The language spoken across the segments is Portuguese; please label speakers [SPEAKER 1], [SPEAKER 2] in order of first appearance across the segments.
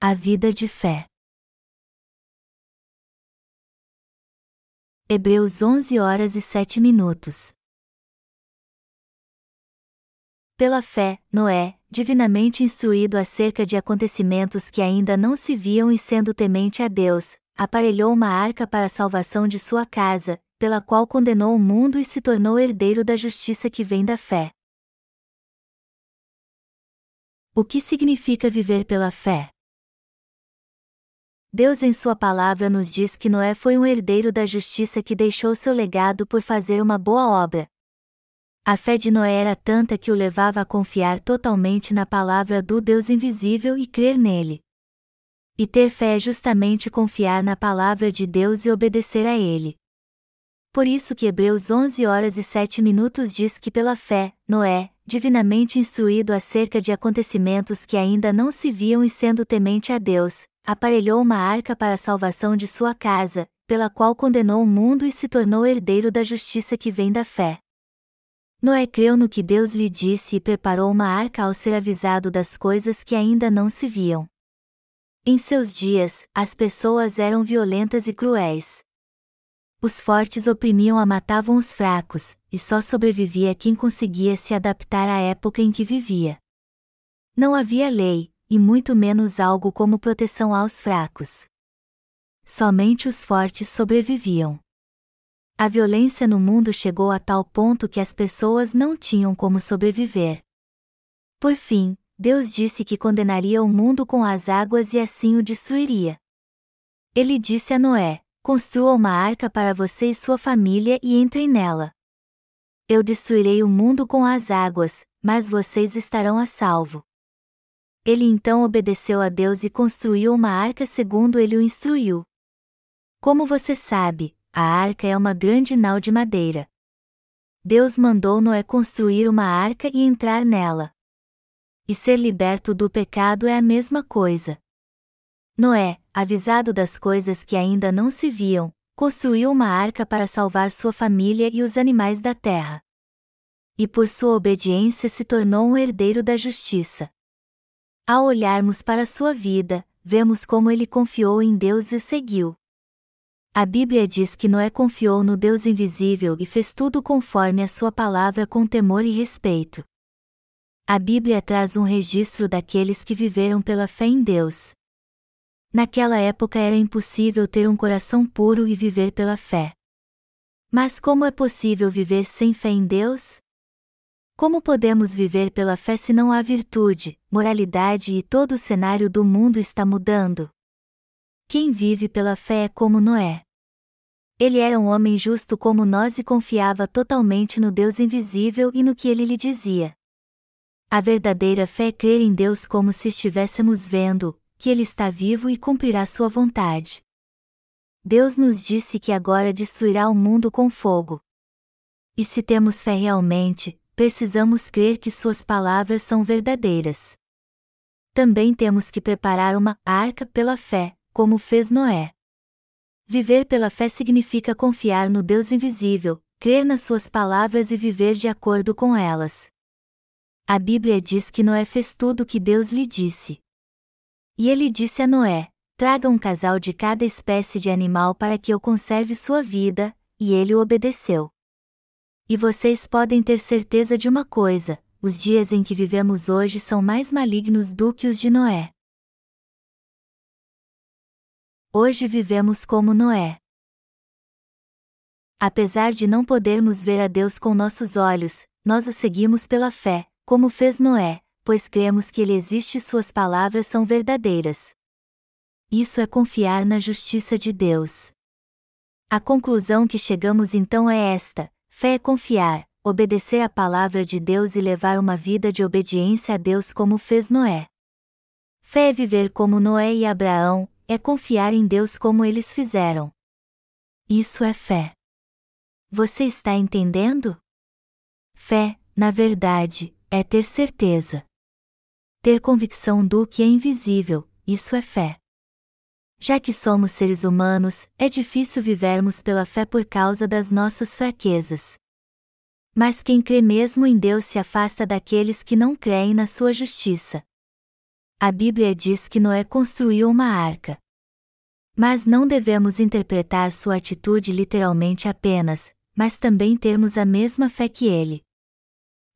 [SPEAKER 1] A vida de fé. Hebreus 11 horas e 7 minutos. Pela fé, Noé, divinamente instruído acerca de acontecimentos que ainda não se viam e sendo temente a Deus, aparelhou uma arca para a salvação de sua casa, pela qual condenou o mundo e se tornou herdeiro da justiça que vem da fé. O que significa viver pela fé? Deus em Sua palavra nos diz que Noé foi um herdeiro da justiça que deixou seu legado por fazer uma boa obra. A fé de Noé era tanta que o levava a confiar totalmente na palavra do Deus invisível e crer nele. E ter fé é justamente confiar na palavra de Deus e obedecer a ele. Por isso que Hebreus 11 horas e 7 minutos diz que pela fé, Noé, divinamente instruído acerca de acontecimentos que ainda não se viam e sendo temente a Deus, aparelhou uma arca para a salvação de sua casa, pela qual condenou o mundo e se tornou herdeiro da justiça que vem da fé. Noé creu no que Deus lhe disse e preparou uma arca ao ser avisado das coisas que ainda não se viam. Em seus dias, as pessoas eram violentas e cruéis. Os fortes oprimiam a matavam os fracos, e só sobrevivia quem conseguia se adaptar à época em que vivia. Não havia lei, e muito menos algo como proteção aos fracos. Somente os fortes sobreviviam. A violência no mundo chegou a tal ponto que as pessoas não tinham como sobreviver. Por fim, Deus disse que condenaria o mundo com as águas e assim o destruiria. Ele disse a Noé: Construa uma arca para você e sua família e entrem nela. Eu destruirei o mundo com as águas, mas vocês estarão a salvo. Ele então obedeceu a Deus e construiu uma arca segundo ele o instruiu. Como você sabe, a arca é uma grande nau de madeira. Deus mandou Noé construir uma arca e entrar nela. E ser liberto do pecado é a mesma coisa. Noé, avisado das coisas que ainda não se viam, construiu uma arca para salvar sua família e os animais da terra. E por sua obediência se tornou um herdeiro da justiça. Ao olharmos para sua vida, vemos como ele confiou em Deus e seguiu. A Bíblia diz que Noé confiou no Deus invisível e fez tudo conforme a sua palavra com temor e respeito. A Bíblia traz um registro daqueles que viveram pela fé em Deus. Naquela época era impossível ter um coração puro e viver pela fé. Mas como é possível viver sem fé em Deus? Como podemos viver pela fé se não há virtude, moralidade e todo o cenário do mundo está mudando? Quem vive pela fé é como Noé. Ele era um homem justo como nós e confiava totalmente no Deus invisível e no que ele lhe dizia. A verdadeira fé é crer em Deus como se estivéssemos vendo, que Ele está vivo e cumprirá sua vontade. Deus nos disse que agora destruirá o mundo com fogo. E se temos fé realmente, precisamos crer que suas palavras são verdadeiras. Também temos que preparar uma arca pela fé, como fez Noé. Viver pela fé significa confiar no Deus invisível, crer nas suas palavras e viver de acordo com elas. A Bíblia diz que Noé fez tudo o que Deus lhe disse. E ele disse a Noé: Traga um casal de cada espécie de animal para que eu conserve sua vida, e ele obedeceu. E vocês podem ter certeza de uma coisa: os dias em que vivemos hoje são mais malignos do que os de Noé. Hoje vivemos como Noé. Apesar de não podermos ver a Deus com nossos olhos, nós o seguimos pela fé, como fez Noé, pois cremos que ele existe e suas palavras são verdadeiras. Isso é confiar na justiça de Deus. A conclusão que chegamos então é esta: Fé é confiar, obedecer a palavra de Deus e levar uma vida de obediência a Deus como fez Noé. Fé é viver como Noé e Abraão, é confiar em Deus como eles fizeram. Isso é fé. Você está entendendo? Fé, na verdade, é ter certeza. Ter convicção do que é invisível, isso é fé. Já que somos seres humanos, é difícil vivermos pela fé por causa das nossas fraquezas. Mas quem crê mesmo em Deus se afasta daqueles que não creem na sua justiça. A Bíblia diz que Noé construiu uma arca. Mas não devemos interpretar sua atitude literalmente apenas, mas também termos a mesma fé que ele.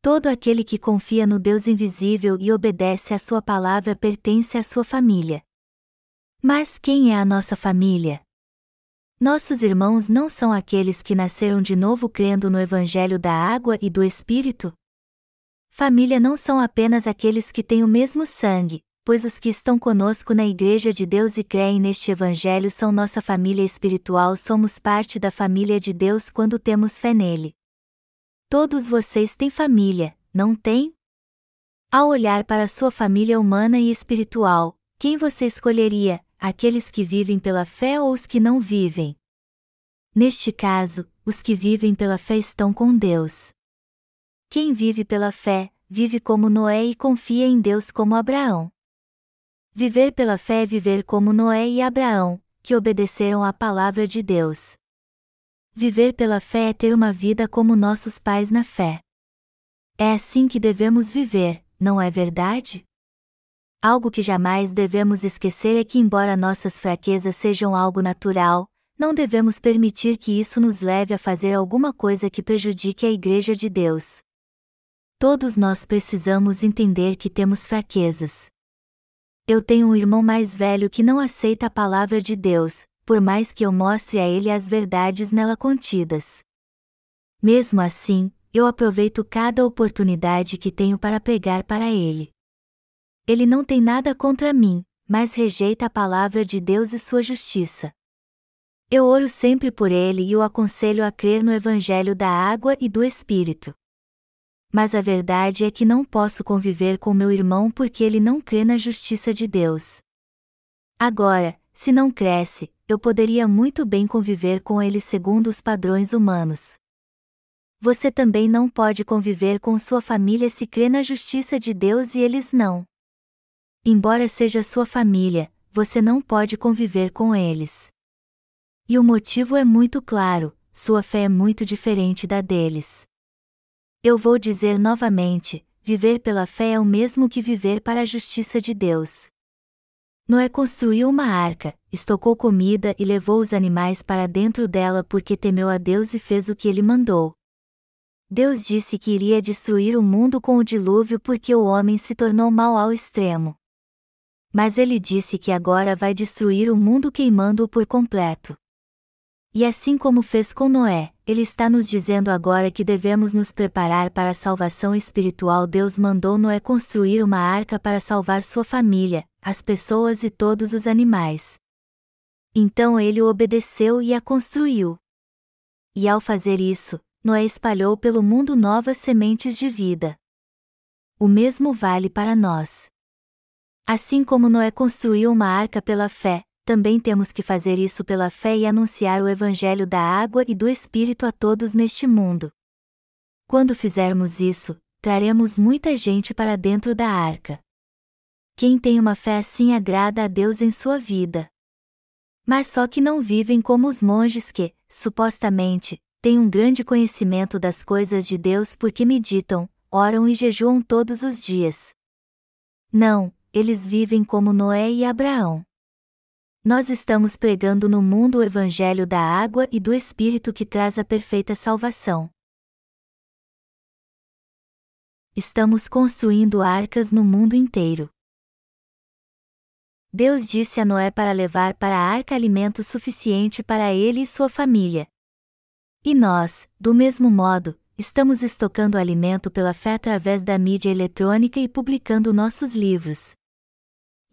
[SPEAKER 1] Todo aquele que confia no Deus invisível e obedece à sua palavra pertence à sua família. Mas quem é a nossa família? Nossos irmãos não são aqueles que nasceram de novo crendo no Evangelho da água e do Espírito? Família não são apenas aqueles que têm o mesmo sangue, pois os que estão conosco na Igreja de Deus e creem neste Evangelho são nossa família espiritual, somos parte da família de Deus quando temos fé nele. Todos vocês têm família, não têm? Ao olhar para sua família humana e espiritual, quem você escolheria, aqueles que vivem pela fé ou os que não vivem? Neste caso, os que vivem pela fé estão com Deus. Quem vive pela fé, vive como Noé e confia em Deus como Abraão. Viver pela fé é viver como Noé e Abraão, que obedeceram à palavra de Deus. Viver pela fé é ter uma vida como nossos pais na fé. É assim que devemos viver, não é verdade? Algo que jamais devemos esquecer é que, embora nossas fraquezas sejam algo natural, não devemos permitir que isso nos leve a fazer alguma coisa que prejudique a Igreja de Deus. Todos nós precisamos entender que temos fraquezas. Eu tenho um irmão mais velho que não aceita a palavra de Deus, por mais que eu mostre a ele as verdades nela contidas. Mesmo assim, eu aproveito cada oportunidade que tenho para pregar para ele. Ele não tem nada contra mim, mas rejeita a palavra de Deus e sua justiça. Eu oro sempre por ele e o aconselho a crer no Evangelho da água e do Espírito. Mas a verdade é que não posso conviver com meu irmão porque ele não crê na justiça de Deus. Agora, se não cresce, eu poderia muito bem conviver com ele segundo os padrões humanos. Você também não pode conviver com sua família se crê na justiça de Deus e eles não. Embora seja sua família, você não pode conviver com eles. E o motivo é muito claro: sua fé é muito diferente da deles. Eu vou dizer novamente: viver pela fé é o mesmo que viver para a justiça de Deus. Noé construiu uma arca, estocou comida e levou os animais para dentro dela porque temeu a Deus e fez o que ele mandou. Deus disse que iria destruir o mundo com o dilúvio porque o homem se tornou mau ao extremo. Mas ele disse que agora vai destruir o mundo queimando-o por completo. E assim como fez com Noé, ele está nos dizendo agora que devemos nos preparar para a salvação espiritual. Deus mandou Noé construir uma arca para salvar sua família, as pessoas e todos os animais. Então ele obedeceu e a construiu. E ao fazer isso, Noé espalhou pelo mundo novas sementes de vida. O mesmo vale para nós. Assim como Noé construiu uma arca pela fé, também temos que fazer isso pela fé e anunciar o Evangelho da água e do Espírito a todos neste mundo. Quando fizermos isso, traremos muita gente para dentro da arca. Quem tem uma fé assim agrada a Deus em sua vida. Mas só que não vivem como os monges que, supostamente, têm um grande conhecimento das coisas de Deus porque meditam, oram e jejuam todos os dias. Não, eles vivem como Noé e Abraão. Nós estamos pregando no mundo o Evangelho da água e do Espírito que traz a perfeita salvação. Estamos construindo arcas no mundo inteiro. Deus disse a Noé para levar para a arca alimento suficiente para ele e sua família. E nós, do mesmo modo, estamos estocando alimento pela fé através da mídia eletrônica e publicando nossos livros.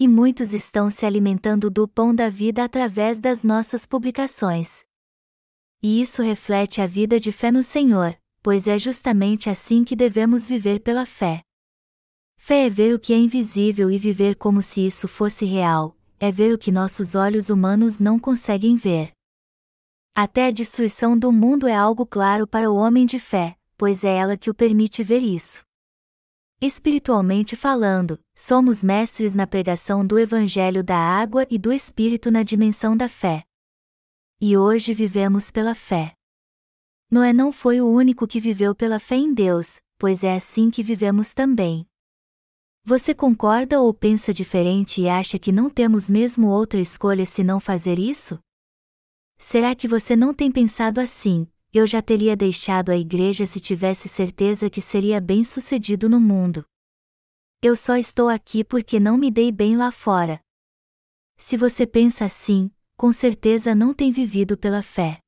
[SPEAKER 1] E muitos estão se alimentando do pão da vida através das nossas publicações. E isso reflete a vida de fé no Senhor, pois é justamente assim que devemos viver pela fé. Fé é ver o que é invisível e viver como se isso fosse real, é ver o que nossos olhos humanos não conseguem ver. Até a destruição do mundo é algo claro para o homem de fé, pois é ela que o permite ver isso. Espiritualmente falando, somos mestres na pregação do Evangelho da água e do Espírito na dimensão da fé. E hoje vivemos pela fé. Noé não foi o único que viveu pela fé em Deus, pois é assim que vivemos também. Você concorda ou pensa diferente e acha que não temos mesmo outra escolha se não fazer isso? Será que você não tem pensado assim? Eu já teria deixado a igreja se tivesse certeza que seria bem sucedido no mundo. Eu só estou aqui porque não me dei bem lá fora. Se você pensa assim, com certeza não tem vivido pela fé.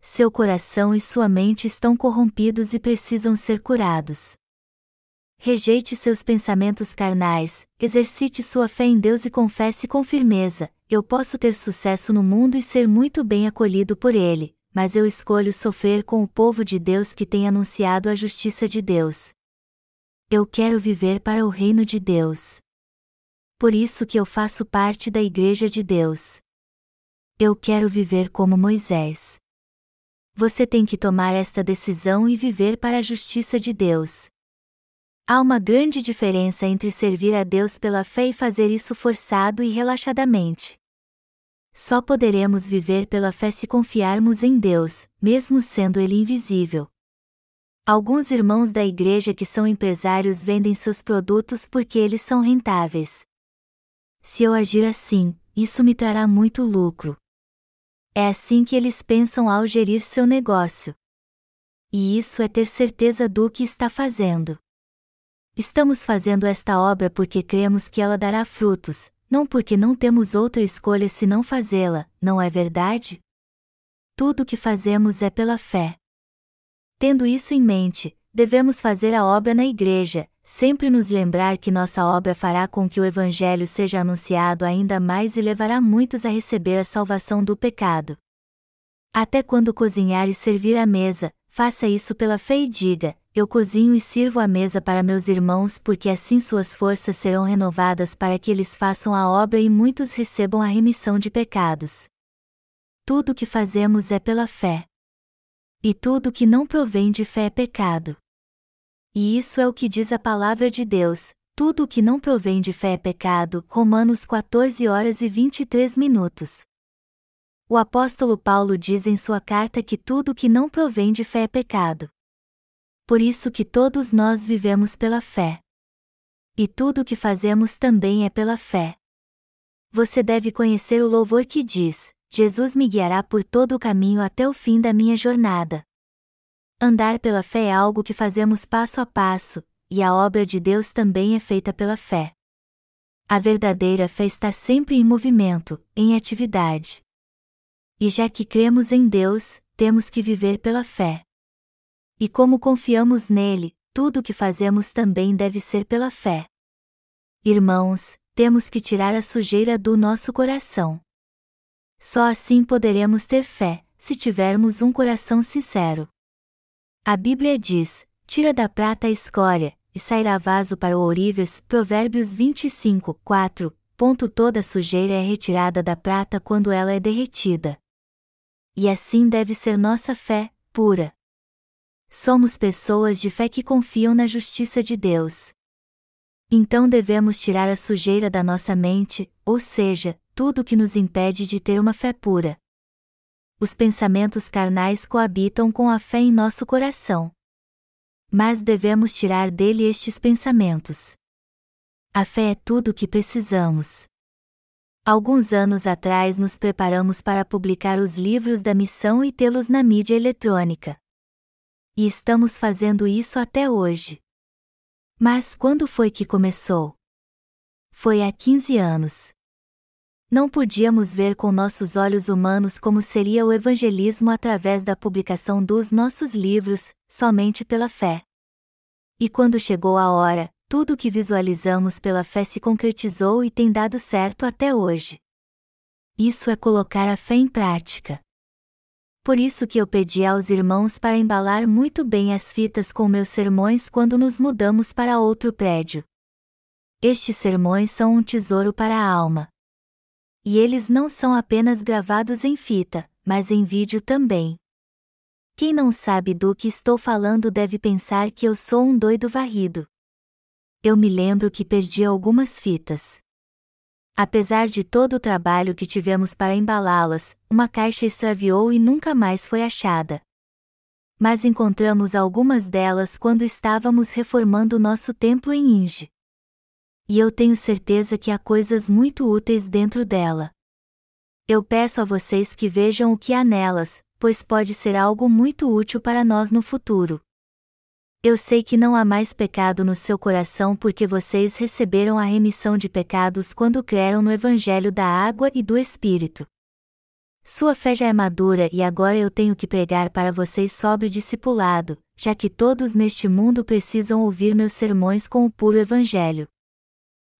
[SPEAKER 1] Seu coração e sua mente estão corrompidos e precisam ser curados. Rejeite seus pensamentos carnais, exercite sua fé em Deus e confesse com firmeza: eu posso ter sucesso no mundo e ser muito bem acolhido por Ele, mas eu escolho sofrer com o povo de Deus que tem anunciado a justiça de Deus. Eu quero viver para o reino de Deus. Por isso que eu faço parte da Igreja de Deus. Eu quero viver como Moisés. Você tem que tomar esta decisão e viver para a justiça de Deus. Há uma grande diferença entre servir a Deus pela fé e fazer isso forçado e relaxadamente. Só poderemos viver pela fé se confiarmos em Deus, mesmo sendo Ele invisível. Alguns irmãos da igreja que são empresários vendem seus produtos porque eles são rentáveis. Se eu agir assim, isso me trará muito lucro. É assim que eles pensam ao gerir seu negócio. E isso é ter certeza do que está fazendo. Estamos fazendo esta obra porque cremos que ela dará frutos, não porque não temos outra escolha senão fazê-la, não é verdade? Tudo o que fazemos é pela fé. Tendo isso em mente, devemos fazer a obra na igreja, sempre nos lembrar que nossa obra fará com que o Evangelho seja anunciado ainda mais e levará muitos a receber a salvação do pecado. Até quando cozinhar e servir à mesa, faça isso pela fé e diga: Eu cozinho e sirvo a mesa para meus irmãos porque assim suas forças serão renovadas para que eles façam a obra e muitos recebam a remissão de pecados. Tudo o que fazemos é pela fé. E tudo que não provém de fé é pecado. E isso é o que diz a palavra de Deus: tudo o que não provém de fé é pecado. Romanos 14 horas e 23 minutos. O apóstolo Paulo diz em sua carta que tudo o que não provém de fé é pecado. Por isso que todos nós vivemos pela fé. E tudo o que fazemos também é pela fé. Você deve conhecer o louvor que diz: Jesus me guiará por todo o caminho até o fim da minha jornada. Andar pela fé é algo que fazemos passo a passo, e a obra de Deus também é feita pela fé. A verdadeira fé está sempre em movimento, em atividade. E já que cremos em Deus, temos que viver pela fé. E como confiamos nele, tudo o que fazemos também deve ser pela fé. Irmãos, temos que tirar a sujeira do nosso coração. Só assim poderemos ter fé, se tivermos um coração sincero. A Bíblia diz: tira da prata a escória, e sairá vaso para o ourives. Provérbios 25, 4. Ponto toda sujeira é retirada da prata quando ela é derretida. E assim deve ser nossa fé, pura. Somos pessoas de fé que confiam na justiça de Deus. Então devemos tirar a sujeira da nossa mente, ou seja, tudo que nos impede de ter uma fé pura. Os pensamentos carnais coabitam com a fé em nosso coração. Mas devemos tirar dele estes pensamentos. A fé é tudo o que precisamos. Alguns anos atrás nos preparamos para publicar os livros da missão e tê-los na mídia eletrônica. E estamos fazendo isso até hoje. Mas quando foi que começou? Foi há 15 anos não podíamos ver com nossos olhos humanos como seria o evangelismo através da publicação dos nossos livros, somente pela fé. E quando chegou a hora, tudo o que visualizamos pela fé se concretizou e tem dado certo até hoje. Isso é colocar a fé em prática. Por isso que eu pedi aos irmãos para embalar muito bem as fitas com meus sermões quando nos mudamos para outro prédio. Estes sermões são um tesouro para a alma. E eles não são apenas gravados em fita, mas em vídeo também. Quem não sabe do que estou falando deve pensar que eu sou um doido varrido. Eu me lembro que perdi algumas fitas. Apesar de todo o trabalho que tivemos para embalá-las, uma caixa extraviou e nunca mais foi achada. Mas encontramos algumas delas quando estávamos reformando nosso templo em Inge. E eu tenho certeza que há coisas muito úteis dentro dela. Eu peço a vocês que vejam o que há nelas, pois pode ser algo muito útil para nós no futuro. Eu sei que não há mais pecado no seu coração porque vocês receberam a remissão de pecados quando creram no Evangelho da Água e do Espírito. Sua fé já é madura e agora eu tenho que pregar para vocês sobre discipulado, já que todos neste mundo precisam ouvir meus sermões com o puro Evangelho.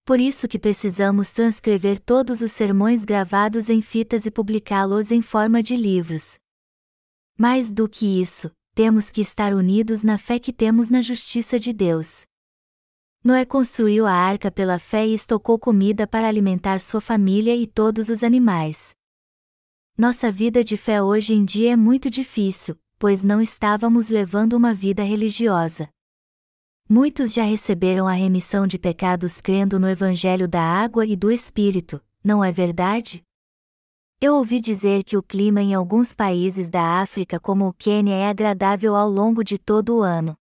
[SPEAKER 1] Por isso que precisamos transcrever todos os sermões gravados em fitas e publicá-los em forma de livros. Mais do que isso, temos que estar unidos na fé que temos na justiça de Deus. Noé construiu a arca pela fé e estocou comida para alimentar sua família e todos os animais. Nossa vida de fé hoje em dia é muito difícil, pois não estávamos levando uma vida religiosa. Muitos já receberam a remissão de pecados crendo no Evangelho da Água e do Espírito, não é verdade? Eu ouvi dizer que o clima em alguns países da África, como o Quênia, é agradável ao longo de todo o ano.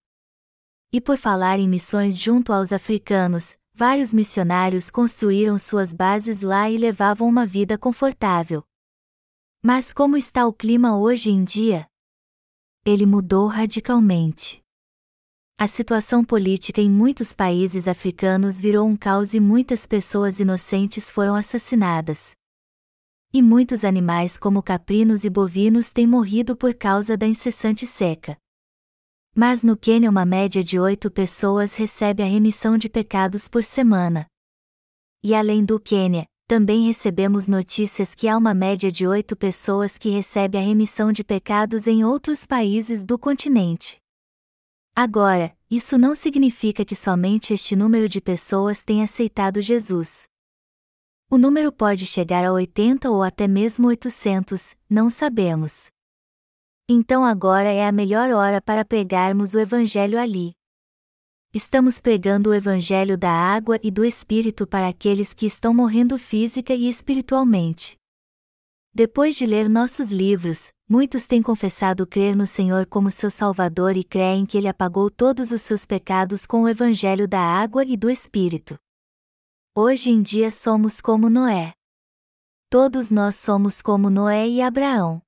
[SPEAKER 1] E por falar em missões junto aos africanos, vários missionários construíram suas bases lá e levavam uma vida confortável. Mas como está o clima hoje em dia? Ele mudou radicalmente. A situação política em muitos países africanos virou um caos e muitas pessoas inocentes foram assassinadas. E muitos animais, como caprinos e bovinos, têm morrido por causa da incessante seca. Mas no Quênia, uma média de oito pessoas recebe a remissão de pecados por semana. E além do Quênia, também recebemos notícias que há uma média de oito pessoas que recebe a remissão de pecados em outros países do continente. Agora, isso não significa que somente este número de pessoas tem aceitado Jesus. O número pode chegar a 80 ou até mesmo 800, não sabemos. Então agora é a melhor hora para pregarmos o Evangelho ali. Estamos pregando o Evangelho da água e do Espírito para aqueles que estão morrendo física e espiritualmente. Depois de ler nossos livros, muitos têm confessado crer no Senhor como seu Salvador e creem que Ele apagou todos os seus pecados com o Evangelho da água e do Espírito. Hoje em dia somos como Noé. Todos nós somos como Noé e Abraão.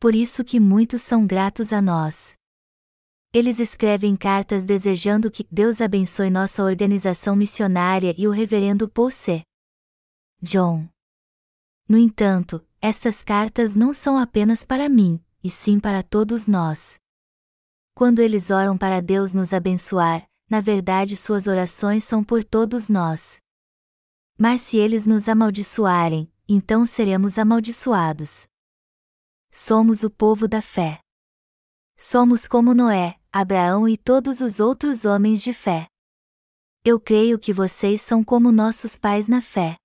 [SPEAKER 1] Por isso que muitos são gratos a nós. Eles escrevem cartas desejando que Deus abençoe nossa organização missionária e o reverendo Paul C. John. No entanto, estas cartas não são apenas para mim, e sim para todos nós. Quando eles oram para Deus nos abençoar, na verdade suas orações são por todos nós. Mas se eles nos amaldiçoarem, então seremos amaldiçoados. Somos o povo da fé. Somos como Noé, Abraão e todos os outros homens de fé. Eu creio que vocês são como nossos pais na fé.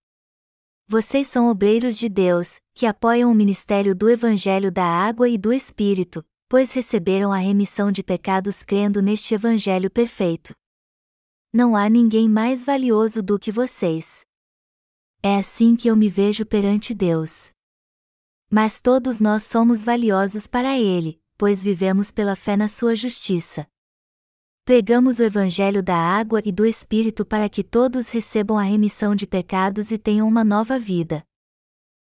[SPEAKER 1] Vocês são obreiros de Deus, que apoiam o ministério do Evangelho da Água e do Espírito, pois receberam a remissão de pecados crendo neste Evangelho perfeito. Não há ninguém mais valioso do que vocês. É assim que eu me vejo perante Deus. Mas todos nós somos valiosos para Ele, pois vivemos pela fé na Sua justiça. Pregamos o Evangelho da água e do Espírito para que todos recebam a remissão de pecados e tenham uma nova vida.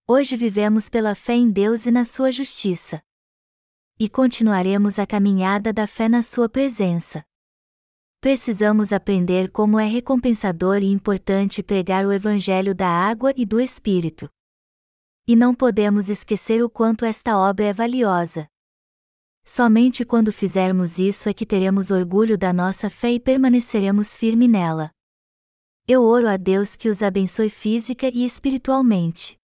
[SPEAKER 1] Hoje vivemos pela fé em Deus e na Sua justiça. E continuaremos a caminhada da fé na Sua presença. Precisamos aprender como é recompensador e importante pregar o Evangelho da água e do Espírito. E não podemos esquecer o quanto esta obra é valiosa. Somente quando fizermos isso é que teremos orgulho da nossa fé e permaneceremos firme nela. Eu oro a Deus que os abençoe física e espiritualmente.